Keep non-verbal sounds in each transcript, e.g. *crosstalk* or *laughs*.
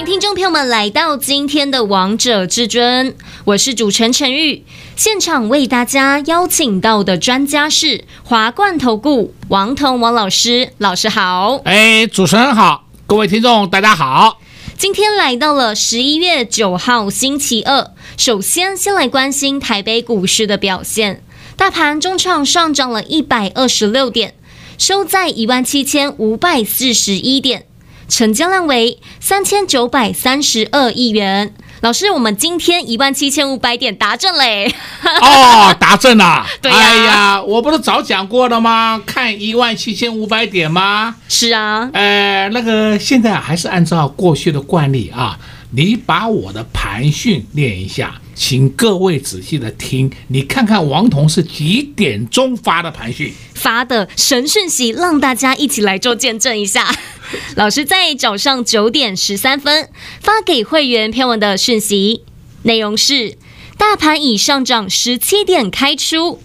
迎听众朋友们来到今天的《王者至尊》，我是主持人陈玉。现场为大家邀请到的专家是华冠投顾王彤王老师，老师好。哎，主持人好，各位听众大家好。今天来到了十一月九号星期二，首先先来关心台北股市的表现。大盘中场上涨了一百二十六点，收在一万七千五百四十一点，成交量为三千九百三十二亿元。老师，我们今天一万七千五百点达阵嘞！*laughs* 哦，达阵了。对呀、啊。哎呀，我不是早讲过了吗？看一万七千五百点吗？是啊。呃，那个现在还是按照过去的惯例啊，你把我的盘讯练一下，请各位仔细的听，你看看王彤是几点钟发的盘讯？发的神讯息，让大家一起来做见证一下。*laughs* 老师在早上九点十三分发给会员篇文的讯息，内容是：大盘已上涨十七点开出，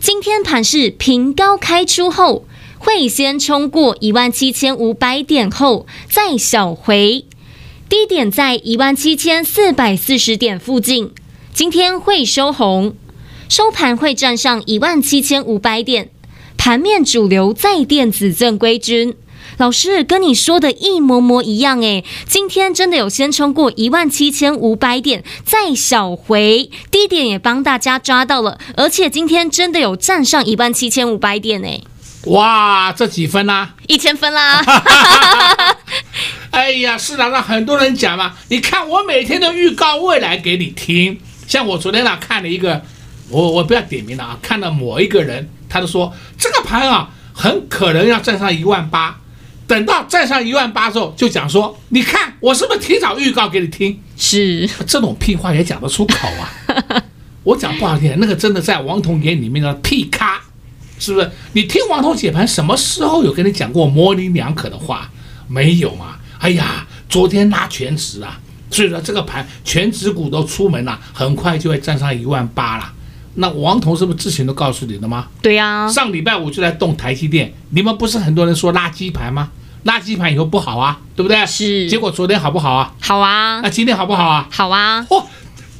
今天盘是平高开出后，会先冲过一万七千五百点后再小回，低点在一万七千四百四十点附近，今天会收红，收盘会站上一万七千五百点，盘面主流在电子正规军。老师跟你说的一模模一样诶，今天真的有先冲过一万七千五百点，再小回，低点也帮大家抓到了，而且今天真的有站上一万七千五百点诶。哇，这几分啦？一千分啦！*laughs* 哎呀，市场上很多人讲嘛，你看我每天都预告未来给你听，像我昨天啊看了一个，我我不要点名了啊，看到某一个人，他就说这个盘啊很可能要站上一万八。等到站上一万八之后，就讲说，你看我是不是提早预告给你听？是这种屁话也讲得出口啊！*laughs* 我讲不好听，那个真的在王彤眼里面的屁咖，是不是？你听王彤解盘，什么时候有跟你讲过模棱两可的话？没有嘛？哎呀，昨天拉全值啊，所以说这个盘全指股都出门了，很快就会站上一万八了。那王彤是不是之前都告诉你的吗？对呀、啊，上礼拜五就在动台积电，你们不是很多人说垃圾盘吗？垃圾盘以后不好啊，对不对？是。结果昨天好不好啊？好啊。那今天好不好啊？好啊。嚯、哦，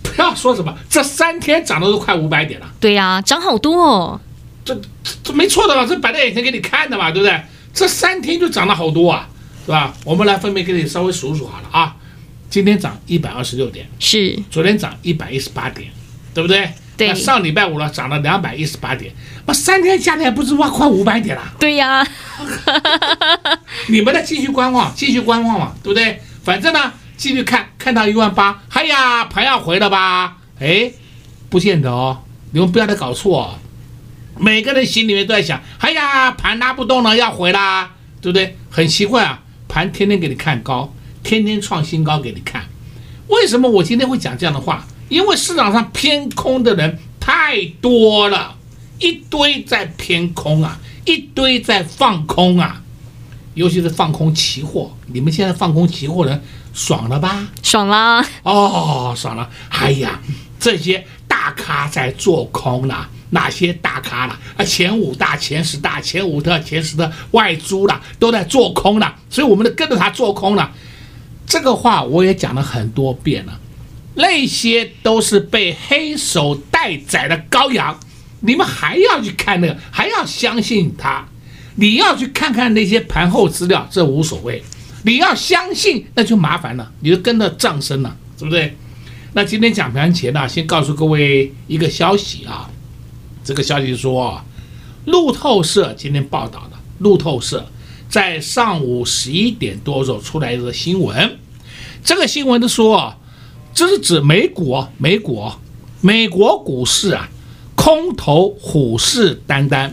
不要说什么，这三天涨的都快五百点了。对呀、啊，涨好多哦。这这，这没错的嘛，这摆在眼前给你看的嘛，对不对？这三天就涨了好多啊，是吧？我们来分别给你稍微数数好了啊。今天涨一百二十六点，是。昨天涨一百一十八点，对不对？那上礼拜五了，涨了两百一十八点，那三天加起来不是哇快五百点了？对呀，*laughs* 你们再继续观望，继续观望嘛，对不对？反正呢，继续看，看到一万八，哎呀，盘要回了吧？哎，不见得哦，你们不要再搞错哦。每个人心里面都在想，哎呀，盘拉不动了，要回啦，对不对？很奇怪啊，盘天天给你看高，天天创新高给你看，为什么我今天会讲这样的话？因为市场上偏空的人太多了，一堆在偏空啊，一堆在放空啊，尤其是放空期货。你们现在放空期货人爽了吧？爽了哦，爽了！哎呀，这些大咖在做空了，哪些大咖了？啊，前五大、前十大、前五特、前十的外租了，都在做空了，所以我们都跟着他做空了。这个话我也讲了很多遍了。那些都是被黑手待宰的羔羊，你们还要去看那个，还要相信他？你要去看看那些盘后资料，这无所谓。你要相信，那就麻烦了，你就跟着涨升了，对不对？那今天讲盘前呢，先告诉各位一个消息啊，这个消息说，路透社今天报道的，路透社在上午十一点多时候出来的新闻，这个新闻的说。这是指美股，美股，美国股市啊，空头虎视眈眈。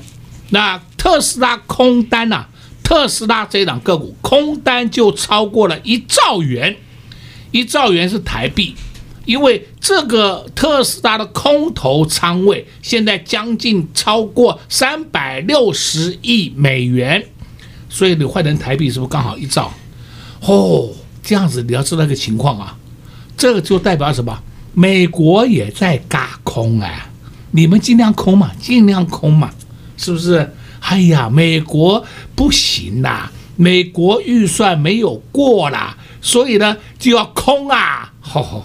那特斯拉空单呐、特斯拉这一档个股空单就超过了一兆元，一兆元是台币，因为这个特斯拉的空头仓位现在将近超过三百六十亿美元，所以你换成台币是不是刚好一兆？哦，这样子你要知道一个情况啊，这个就代表什么？美国也在轧空哎，你们尽量空嘛，尽量空嘛，是不是？哎呀，美国不行啦，美国预算没有过啦，所以呢就要空啊，吼吼。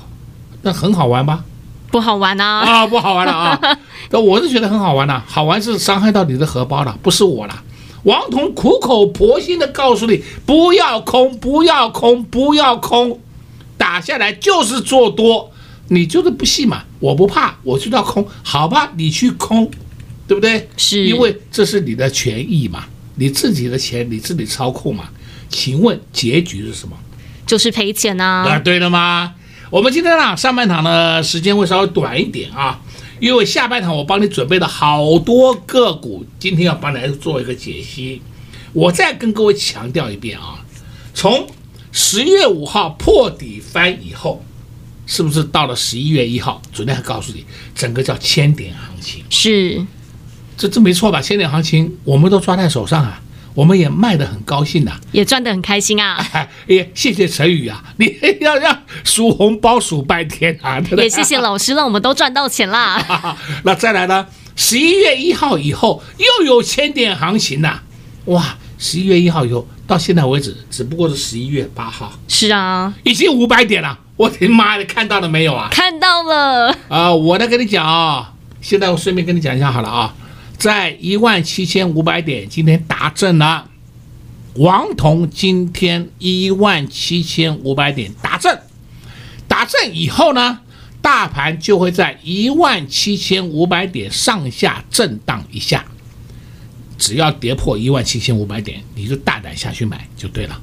那很好玩吧？不好玩啊！啊，不好玩了啊！*laughs* 那我是觉得很好玩的，好玩是伤害到你的荷包了，不是我了。王彤苦口婆心的告诉你，不要空，不要空，不要空，打下来就是做多，你就是不信嘛？我不怕，我就要空，好吧？你去空，对不对？是因为这是你的权益嘛，你自己的钱你自己操控嘛。请问结局是什么？就是赔钱啊！啊，对了吗？我们今天呢，上半场的时间会稍微短一点啊，因为下半场我帮你准备了好多个股，今天要帮你来做一个解析。我再跟各位强调一遍啊，从十月五号破底翻以后，是不是到了十一月一号？昨天还告诉你，整个叫千点行情，是，这这没错吧？千点行情我们都抓在手上啊。我们也卖得很高兴呐、啊，也赚得很开心啊！*laughs* 哎，谢谢陈宇啊，你要要数红包数半天啊！对对也谢谢老师，让我们都赚到钱啦。*laughs* 那再来呢？十一月一号以后又有千点行情呐、啊！哇，十一月一号以后到现在为止，只不过是十一月八号。是啊，已经五百点了！我的妈的，看到了没有啊？看到了。啊、呃，我来跟你讲啊，现在我顺便跟你讲一下好了啊。在一万七千五百点，今天达阵了。王彤今天一万七千五百点达阵，达阵以后呢，大盘就会在一万七千五百点上下震荡一下。只要跌破一万七千五百点，你就大胆下去买就对了。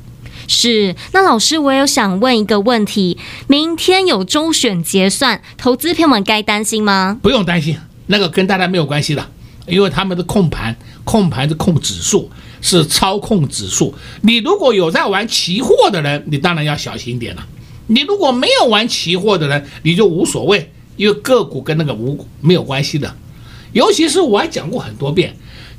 是，那老师，我有想问一个问题：明天有周选结算，投资朋友们该担心吗？不用担心，那个跟大家没有关系的。因为他们的控盘，控盘是控指数，是操控指数。你如果有在玩期货的人，你当然要小心点了。你如果没有玩期货的人，你就无所谓，因为个股跟那个无没有关系的。尤其是我还讲过很多遍，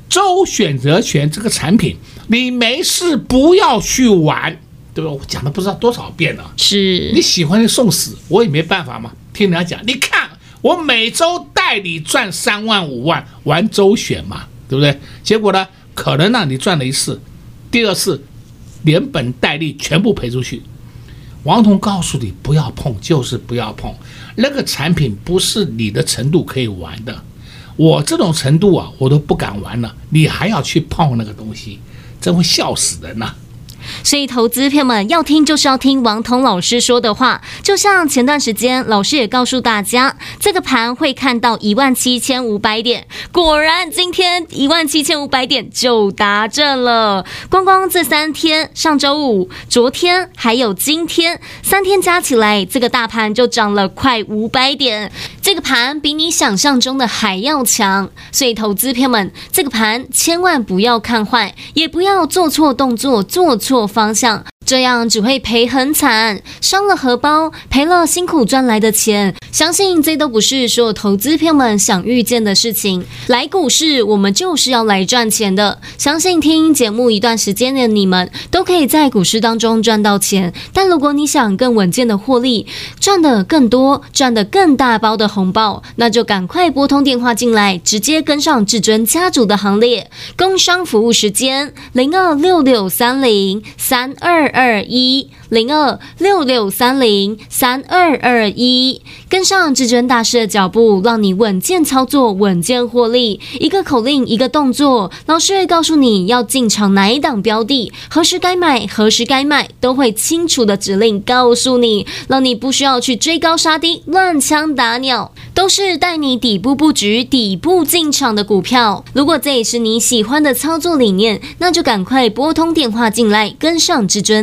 周选择权这个产品，你没事不要去玩，对吧？我讲了不知道多少遍了。是你喜欢就送死，我也没办法嘛。听人家讲，你看。我每周带你赚三万五万，玩周选嘛，对不对？结果呢，可能让你赚了一次，第二次连本带利全部赔出去。王彤告诉你，不要碰，就是不要碰。那个产品不是你的程度可以玩的，我这种程度啊，我都不敢玩了，你还要去碰那个东西，真会笑死人呐、所以，投资朋友们要听，就是要听王彤老师说的话。就像前段时间，老师也告诉大家，这个盘会看到一万七千五百点。果然，今天一万七千五百点就达阵了。光光这三天，上周五、昨天还有今天，三天加起来，这个大盘就涨了快五百点。这个盘比你想象中的还要强。所以，投资朋友们，这个盘千万不要看坏，也不要做错动作，做错。方向，这样只会赔很惨，伤了荷包，赔了辛苦赚来的钱。相信这都不是所有投资朋友们想遇见的事情。来股市，我们就是要来赚钱的。相信听节目一段时间的你们，都可以在股市当中赚到钱。但如果你想更稳健的获利，赚的更多，赚的更大包的红包，那就赶快拨通电话进来，直接跟上至尊家族的行列。工商服务时间：零二六六三零。三二二一零二六六三零三二二一，跟上至尊大师的脚步，让你稳健操作，稳健获利。一个口令，一个动作，老师会告诉你要进场哪一档标的，何时该买，何时该卖，都会清楚的指令告诉你，让你不需要去追高杀低，乱枪打鸟，都是带你底部布局、底部进场的股票。如果这也是你喜欢的操作理念，那就赶快拨通电话进来。跟上至尊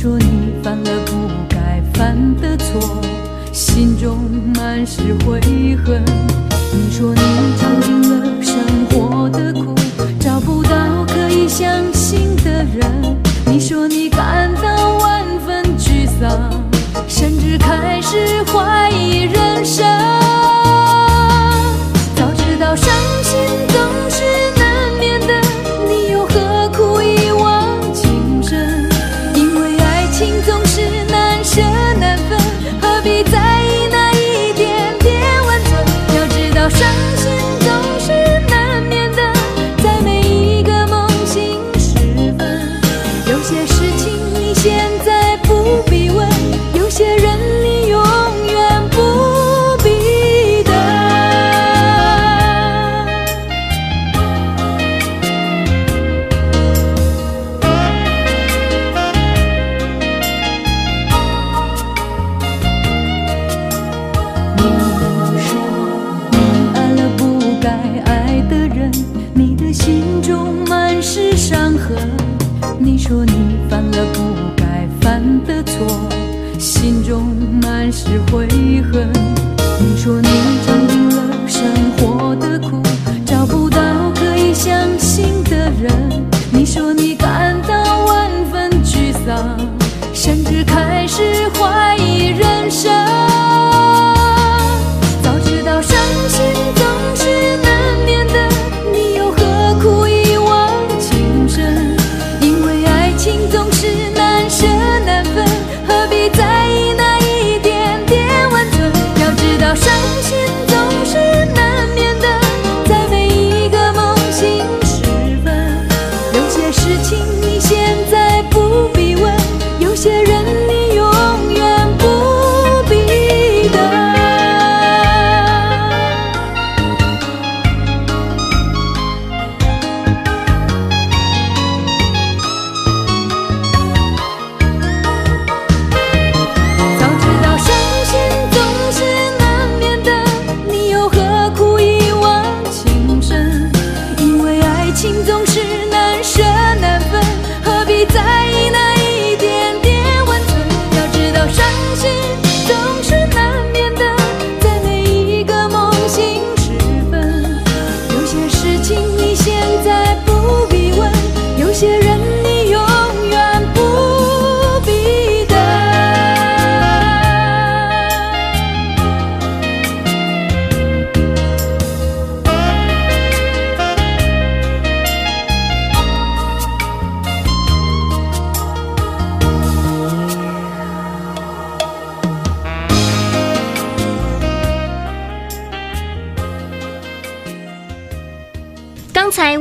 说你犯了不该犯的错心中满是悔恨。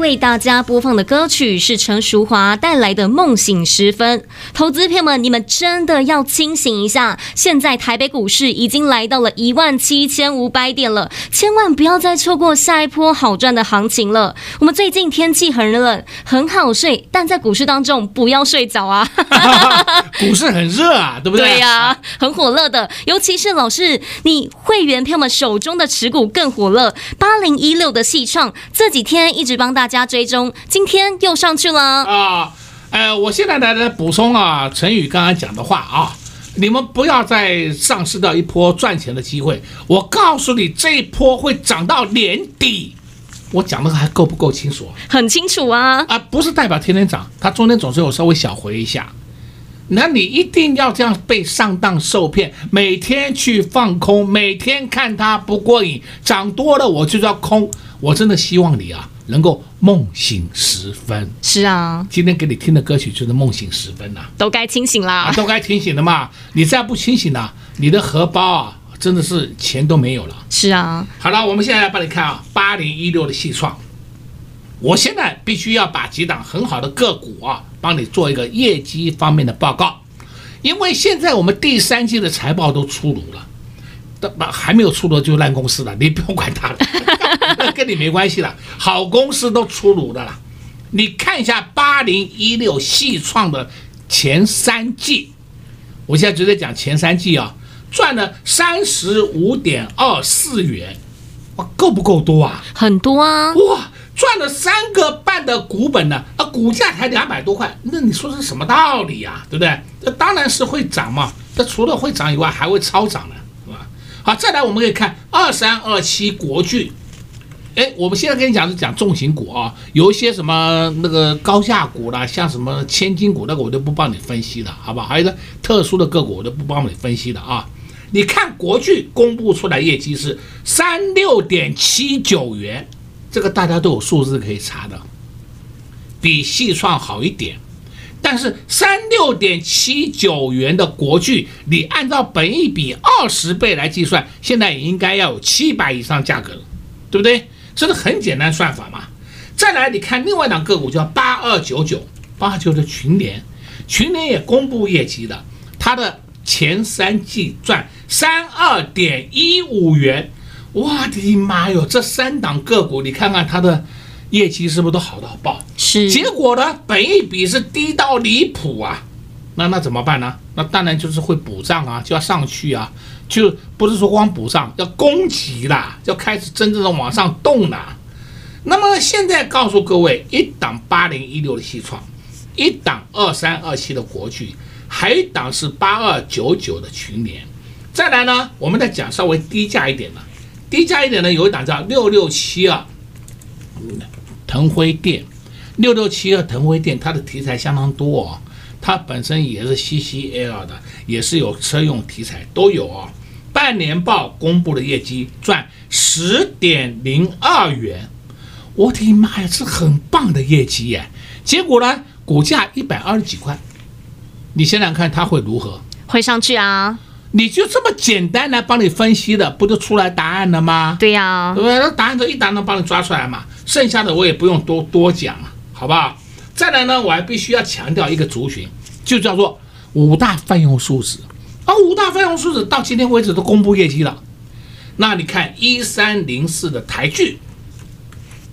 为大家播放的歌曲是陈淑华带来的《梦醒时分》。投资朋友们，你们真的要清醒一下！现在台北股市已经来到了一万七千五百点了，千万不要再错过下一波好赚的行情了。我们最近天气很冷，很好睡，但在股市当中不要睡着啊！*laughs* 股市很热啊，对不对？对呀、啊，很火热的，尤其是老师，你会员朋友们手中的持股更火热。八零一六的细创这几天一直帮大家追踪，今天又上去了啊。呃，我现在来来补充啊，陈宇刚刚讲的话啊，你们不要再丧失掉一波赚钱的机会。我告诉你，这一波会涨到年底。我讲的还够不够清楚？很清楚啊。啊，不是代表天天涨，它中间总是有稍微小回一下。那你一定要这样被上当受骗，每天去放空，每天看它不过瘾，涨多了我就要空。我真的希望你啊，能够梦醒时分。是啊，今天给你听的歌曲就是梦醒时分呐、啊，都该清醒啦，啊，都该清醒的嘛。你再不清醒啊，你的荷包啊，真的是钱都没有了。是啊，好了，我们现在来帮你看啊，八零一六的细创。我现在必须要把几档很好的个股啊，帮你做一个业绩方面的报告，因为现在我们第三季的财报都出炉了，但还没有出炉就烂公司了，你不用管它了，那 *laughs* 跟你没关系了。好公司都出炉的了，你看一下八零一六细创的前三季，我现在直接讲前三季啊，赚了三十五点二四元，哇，够不够多啊？很多啊，哇！赚了三个半的股本呢，啊，股价才两百多块，那你说是什么道理呀、啊？对不对？这当然是会涨嘛。这除了会涨以外，还会超涨的，是吧？好，再来我们可以看二三二七国巨。哎，我们现在跟你讲是讲重型股啊，有一些什么那个高价股啦，像什么千金股那个我都不帮你分析了，好不好？还有个特殊的个股我都不帮你分析的啊。你看国巨公布出来业绩是三六点七九元，这个大家都有数字可以查的，比细创好一点。但是三六点七九元的国巨，你按照本一比二十倍来计算，现在也应该要有七百以上价格了，对不对？这是很简单算法嘛。再来，你看另外一档个股叫八二九九，八二九的群联，群联也公布业绩的，它的前三季赚三二点一五元，我的妈哟，这三档个股，你看看它的。业绩是不是都好到爆？结果呢？本一比是低到离谱啊！那那怎么办呢？那当然就是会补涨啊，就要上去啊，就不是说光补涨，要攻击啦，要开始真正的往上动了。那么现在告诉各位，一档八零一六的西创，一档二三二七的国巨，还一档是八二九九的群联。再来呢，我们再讲稍微低价一点的，低价一点呢，有一档叫六六七二。腾辉电，六六七二腾辉电，它的题材相当多哦，它本身也是 CCL 的，也是有车用题材都有哦。半年报公布的业绩赚十点零二元，我的妈呀，是很棒的业绩耶！结果呢，股价一百二十几块，你想想看它会如何？会上去啊！你就这么简单来帮你分析的，不就出来答案了吗？对呀、啊，对不对？那答案都一答能帮你抓出来嘛。剩下的我也不用多多讲了，好不好？再来呢，我还必须要强调一个族群，就叫做五大泛用数字。而五大泛用数字到今天为止都公布业绩了。那你看一三零四的台剧，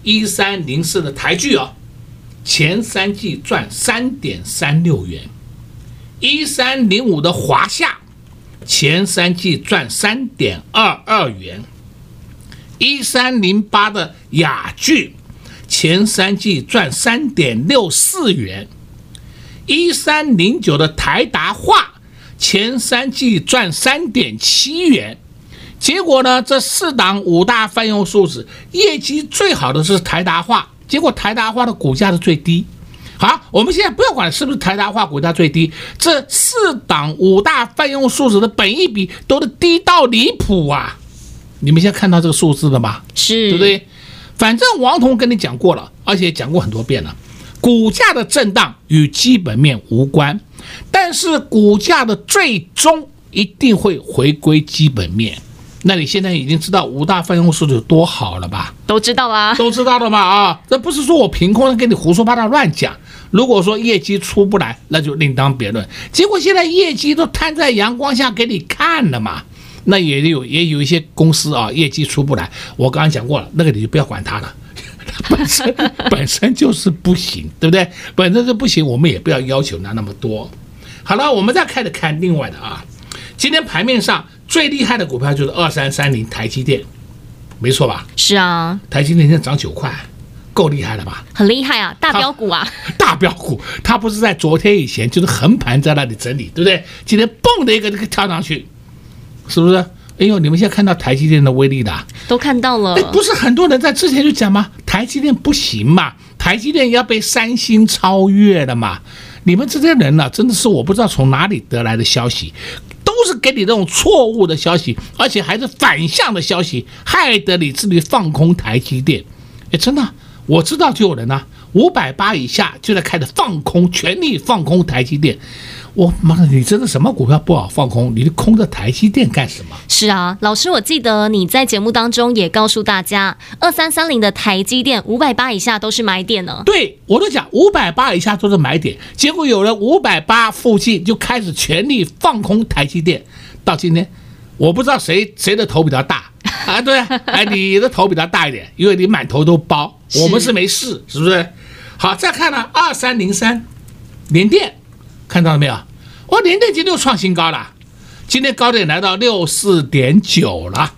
一三零四的台剧哦，前三季赚三点三六元。一三零五的华夏，前三季赚三点二二元。一三零八的雅聚，前三季赚三点六四元；一三零九的台达化，前三季赚三点七元。结果呢，这四档五大泛用数字业绩最好的是台达化，结果台达化的股价是最低。好，我们现在不要管是不是台达化股价最低，这四档五大泛用数字的本益比都是低到离谱啊！你们现在看到这个数字了吗？是，对不对？反正王彤跟你讲过了，而且讲过很多遍了。股价的震荡与基本面无关，但是股价的最终一定会回归基本面。那你现在已经知道五大泛用树脂有多好了吧？都知道啦，都知道了吧？啊，这不是说我凭空的跟你胡说八道乱讲。如果说业绩出不来，那就另当别论。结果现在业绩都摊在阳光下给你看了嘛。那也有也有一些公司啊，业绩出不来，我刚刚讲过了，那个你就不要管它了，*laughs* 本身本身就是不行，对不对？本身就不行，我们也不要要求它那么多。好了，我们再开始看另外的啊，今天盘面上最厉害的股票就是二三三零台积电，没错吧？是啊，台积电现在涨九块，够厉害了吧？很厉害啊，大标股啊，*laughs* 大标股，它不是在昨天以前就是横盘在那里整理，对不对？今天蹦的一个这个跳上去。是不是？哎呦，你们现在看到台积电的威力的，都看到了。哎，不是很多人在之前就讲吗？台积电不行嘛，台积电要被三星超越了嘛。你们这些人呢、啊，真的是我不知道从哪里得来的消息，都是给你这种错误的消息，而且还是反向的消息，害得你自己放空台积电。哎，真的，我知道就有人呢、啊，五百八以下就在开始放空，全力放空台积电。我妈的，你真的什么股票不好放空？你空着台积电干什么？是啊，老师，我记得你在节目当中也告诉大家，二三三零的台积电五百八以下都是买点呢。对，我都讲五百八以下都是买点，结果有人五百八附近就开始全力放空台积电，到今天我不知道谁谁的头比较大 *laughs* 啊？对，哎，你的头比较大一点，因为你满头都包，我们是没事，是不是？好，再看呢，二三零三联电。看到了没有？我联电今天又创新高了，今天高点来到六四点九了，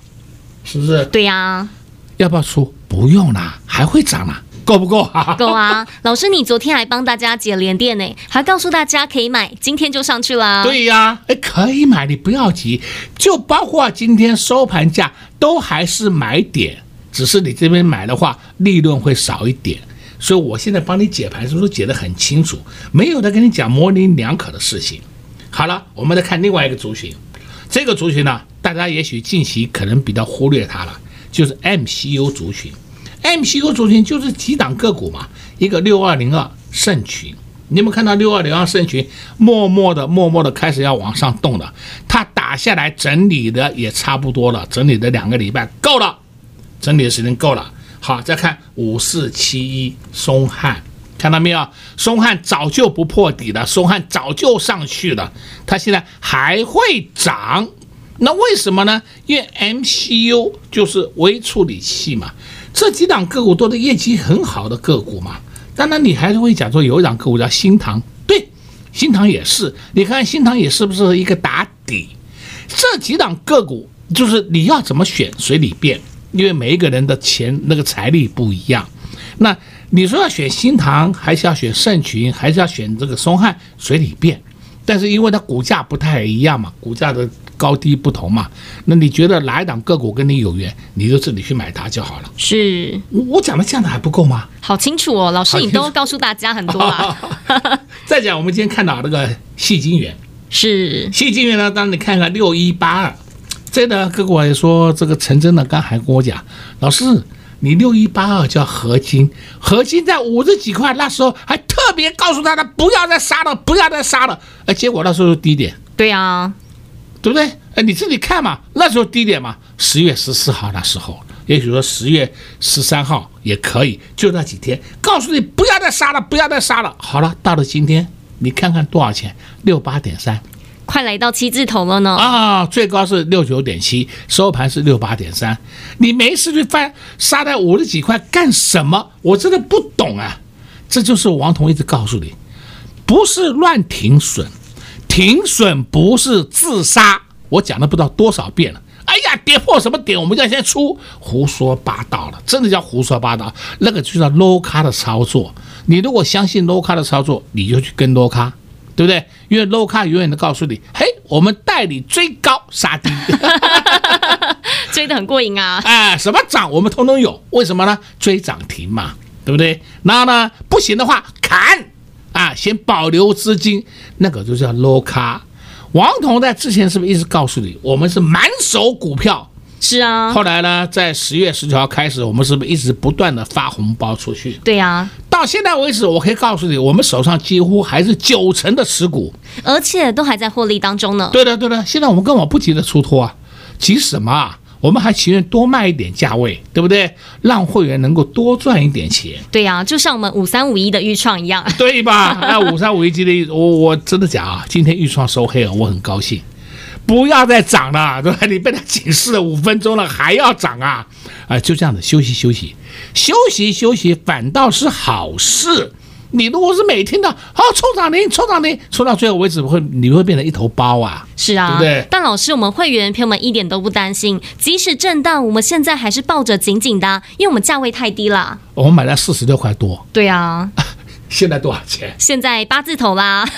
是不是？对呀、啊。要不要出？不用啦，还会涨啦。够不够啊？*laughs* 够啊！老师，你昨天还帮大家解连电呢，还告诉大家可以买，今天就上去啦。对呀，哎，可以买，你不要急，就包括今天收盘价都还是买点，只是你这边买的话，利润会少一点。所以我现在帮你解盘，是不是解得很清楚？没有的跟你讲模棱两可的事情。好了，我们来看另外一个族群，这个族群呢，大家也许近期可能比较忽略它了，就是 MCU 族群。MCU 族群就是几档个股嘛，一个六二零二盛群，你有没有看到六二零二盛群默默的、默默的开始要往上动了？它打下来整理的也差不多了，整理的两个礼拜够了，整理的时间够了。好，再看五四七一松汉，看到没有？松汉早就不破底了，松汉早就上去了，它现在还会涨，那为什么呢？因为 MCU 就是微处理器嘛。这几档个股都是业绩很好的个股嘛，当然你还是会讲说有一档个股叫新唐，对，新唐也是，你看新唐也是不是一个打底？这几档个股就是你要怎么选随你便，因为每一个人的钱那个财力不一样。那你说要选新塘，还是要选盛群，还是要选这个松汉，随你便。但是因为它股价不太一样嘛，股价的。高低不同嘛，那你觉得哪一档个股跟你有缘，你就自己去买它就好了。是我我讲的这样的还不够吗？好清楚哦，老师你都告诉大家很多了。*laughs* 再讲，我们今天看到那个细金元，是细金元呢，当你看看六一八二，这个个股也说这个陈真的刚还跟我讲，老师你六一八二叫合金，合金在五十几块，那时候还特别告诉他的不要再杀了，不要再杀了，哎，结果那时候低点。对啊。对不对？哎，你自己看嘛，那时候低点嘛，十月十四号那时候，也许说十月十三号也可以，就那几天，告诉你不要再杀了，不要再杀了。好了，到了今天，你看看多少钱？六八点三，快来到七字头了呢。啊，最高是六九点七，收盘是六八点三。你没事去翻杀在五十几块干什么？我真的不懂啊。这就是王彤一直告诉你，不是乱停损。停损不是自杀，我讲了不知道多少遍了。哎呀，跌破什么点，我们要先出，胡说八道了，真的叫胡说八道。那个就叫 low 卡的操作。你如果相信 low 卡的操作，你就去跟 low 卡，对不对？因为 low 卡永远都告诉你，嘿，我们带你追高杀低，*laughs* 追得很过瘾啊！哎，什么涨我们通通有，为什么呢？追涨停嘛，对不对？然后呢，不行的话砍。啊，先保留资金，那个就叫 low 卡。王彤在之前是不是一直告诉你，我们是满手股票？是啊。后来呢，在十月十九号开始，我们是不是一直不断的发红包出去？对呀、啊。到现在为止，我可以告诉你，我们手上几乎还是九成的持股，而且都还在获利当中呢。对的，对的。现在我们根本不急着出脱啊，急什么啊？我们还情愿多卖一点价位，对不对？让会员能够多赚一点钱。对呀、啊，就像我们五三五一的预创一样，对吧？那五三五一今天，我我真的讲啊，今天预创收黑了，我很高兴。不要再涨了，对吧？*laughs* 你被他警示了五分钟了，还要涨啊？啊，就这样子休息休息，休息休息，反倒是好事。你如果是每天的好冲涨停，冲涨停，冲到最后为止，会你会变成一头包啊？是啊，对不对？但老师，我们会员朋友们一点都不担心，即使震荡，我们现在还是抱着紧紧的，因为我们价位太低了。我们买了四十六块多。*laughs* 对啊，*laughs* 现在多少钱？现在八字头啦，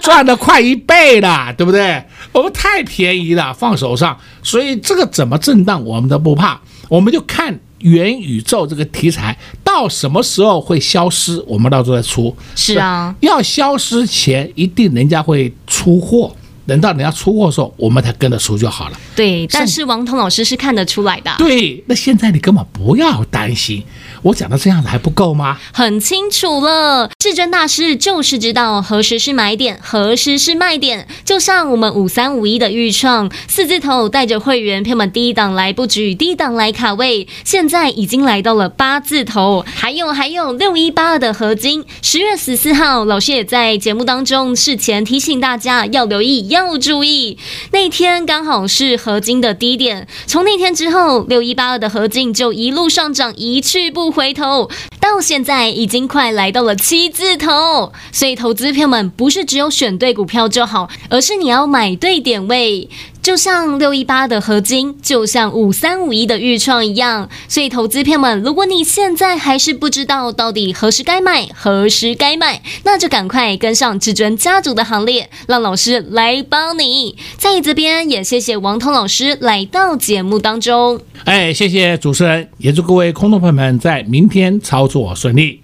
赚了快一倍了，对不对？我们太便宜了，放手上，所以这个怎么震荡，我们都不怕，我们就看。元宇宙这个题材到什么时候会消失？我们到时候再出。是啊，要消失前一定人家会出货，等到人家出货的时候，我们才跟着出就好了。对，但是王彤老师是看得出来的。对，那现在你根本不要担心。我讲的这样子还不够吗？很清楚了，至尊大师就是知道何时是买点，何时是卖点。就像我们五三五一的预创四字头，带着会员票们低档来布局，低档来卡位，现在已经来到了八字头。还有还有六一八二的合金，十月十四号，老师也在节目当中事前提醒大家要留意，要注意。那天刚好是合金的低点，从那天之后，六一八二的合金就一路上涨，一去不回头。到现在已经快来到了七字头，所以投资票们不是只有选对股票就好，而是你要买对点位。就像六一八的合金，就像五三五一的预创一样，所以投资朋友们，如果你现在还是不知道到底何时该买，何时该买，那就赶快跟上至尊家族的行列，让老师来帮你。在这边也谢谢王彤老师来到节目当中。哎，谢谢主持人，也祝各位空头朋友们在明天操作顺利。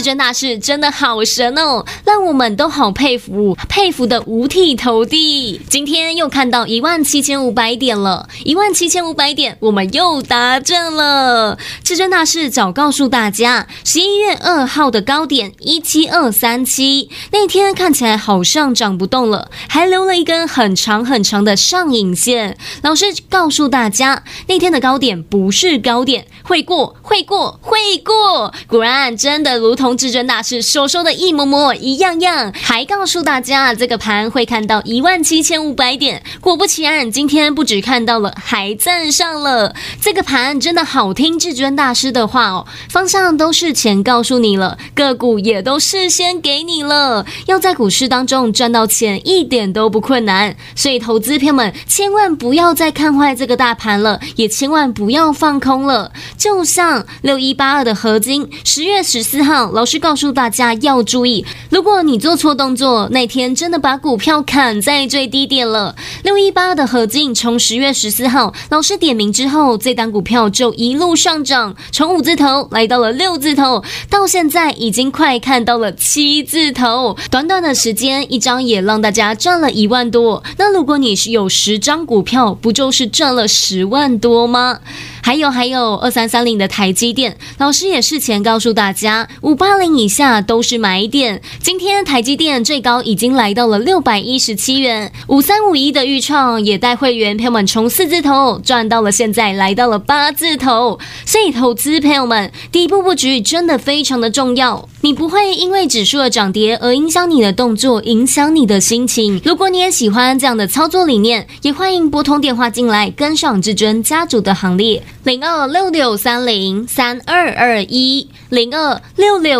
至尊大师真的好神哦，让我们都好佩服，佩服的五体投地。今天又看到一万七千五百点了，一万七千五百点，我们又达阵了。至尊大师早告诉大家，十一月二号的高点一七二三七，那天看起来好像涨不动了，还留了一根很长很长的上影线。老师告诉大家，那天的高点不是高点，会过，会过，会过。果然，真的如。同至尊大师所说的一模模一样样，还告诉大家这个盘会看到一万七千五百点。果不其然，今天不止看到了，还站上了。这个盘真的好听至尊大师的话哦，方向都事前告诉你了，个股也都事先给你了。要在股市当中赚到钱一点都不困难，所以投资朋友们千万不要再看坏这个大盘了，也千万不要放空了。就像六一八二的合金，十月十四号。老师告诉大家要注意，如果你做错动作，那天真的把股票砍在最低点了。六一八的合金从十月十四号老师点名之后，这单股票就一路上涨，从五字头来到了六字头，到现在已经快看到了七字头。短短的时间，一张也让大家赚了一万多。那如果你是有十张股票，不就是赚了十万多吗？还有还有，二三三零的台积电，老师也事前告诉大家，五八零以下都是买点。今天台积电最高已经来到了六百一十七元，五三五一的预创也带会员朋友们从四字头赚到了现在来到了八字头。所以投资朋友们，底部布局真的非常的重要。你不会因为指数的涨跌而影响你的动作，影响你的心情。如果你也喜欢这样的操作理念，也欢迎拨通电话进来，跟上至尊家族的行列。零二六六三零三二二一，零二六六